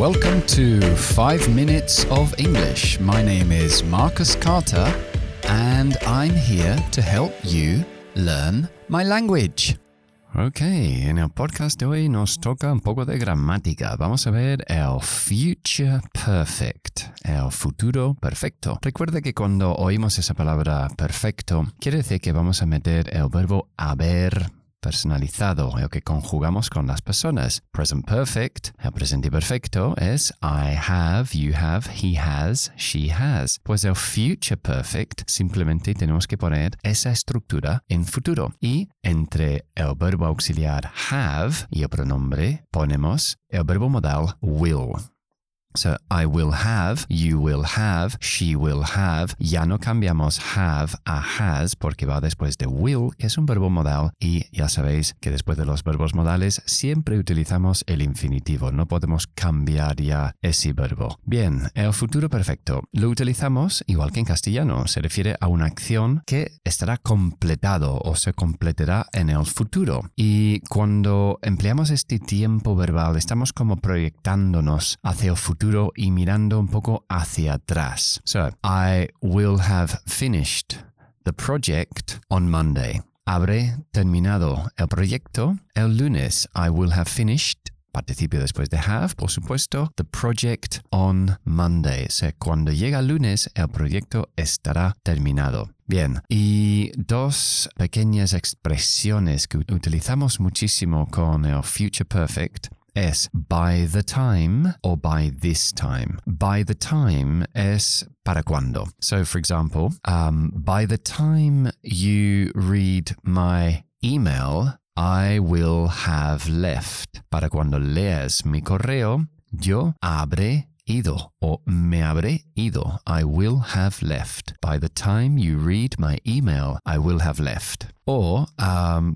Welcome to 5 Minutes of English. My name is Marcus Carter, and I'm here to help you learn my language. Ok, en el podcast de hoy nos toca un poco de gramática. Vamos a ver el future perfect, el futuro perfecto. Recuerda que cuando oímos esa palabra perfecto, quiere decir que vamos a meter el verbo haber personalizado, el que conjugamos con las personas. Present perfect, el presente perfecto es I have, you have, he has, she has. Pues el future perfect simplemente tenemos que poner esa estructura en futuro. Y entre el verbo auxiliar have y el pronombre ponemos el verbo modal will. So I will have, you will have, she will have. Ya no cambiamos have a has porque va después de will, que es un verbo modal. Y ya sabéis que después de los verbos modales siempre utilizamos el infinitivo. No podemos cambiar ya ese verbo. Bien, el futuro perfecto lo utilizamos igual que en castellano. Se refiere a una acción que estará completado o se completará en el futuro. Y cuando empleamos este tiempo verbal, estamos como proyectándonos hacia el futuro y mirando un poco hacia atrás. So, I will have finished the project on Monday. Habré terminado el proyecto el lunes. I will have finished participio después de have, por supuesto, the project on Monday. O sea, cuando llega el lunes, el proyecto estará terminado. Bien, y dos pequeñas expresiones que utilizamos muchísimo con el future perfect es by the time or by this time. By the time es para cuando. So, for example, um, by the time you read my email, I will have left. Para cuando leas mi correo, yo habré ido o me habré ido. I will have left. By the time you read my email, I will have left. O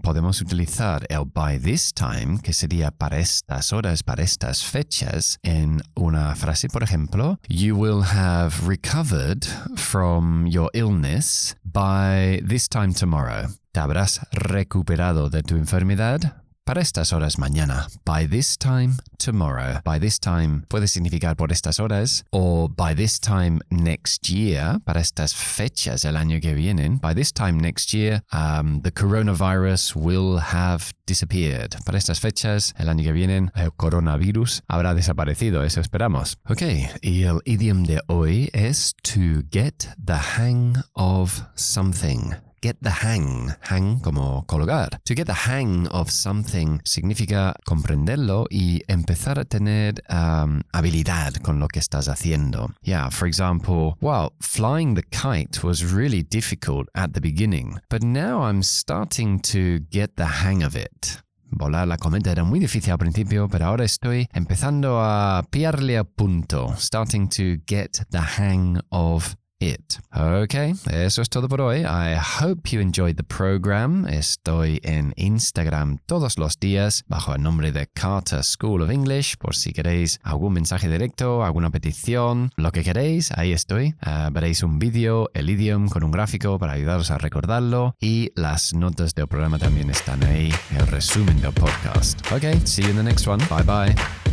podemos utilizar el by this time, que sería para estas horas, para estas fechas, en una frase, por ejemplo, You will have recovered from your illness by this time tomorrow. Te habrás recuperado de tu enfermedad para estas horas mañana. By this time tomorrow. By this time puede significar por estas horas o by this time next year, para estas fechas el año que vienen. By this time next year, um, the coronavirus will have disappeared. Para estas fechas el año que vienen, el coronavirus habrá desaparecido. Eso esperamos. Ok, y el idioma de hoy es to get the hang of something get the hang, hang como colgar. To get the hang of something significa comprenderlo y empezar a tener um, habilidad con lo que estás haciendo. Yeah, for example, well, flying the kite was really difficult at the beginning, but now I'm starting to get the hang of it. Volar la cometa era muy difícil al principio, pero ahora estoy empezando a pillarle a punto, starting to get the hang of it. Ok, eso es todo por hoy. I hope you enjoyed the program. Estoy en Instagram todos los días bajo el nombre de Carter School of English por si queréis algún mensaje directo, alguna petición, lo que queréis, ahí estoy. Uh, veréis un vídeo, el idioma con un gráfico para ayudaros a recordarlo y las notas del programa también están ahí, el resumen del podcast. Ok, see you in the next one. Bye bye.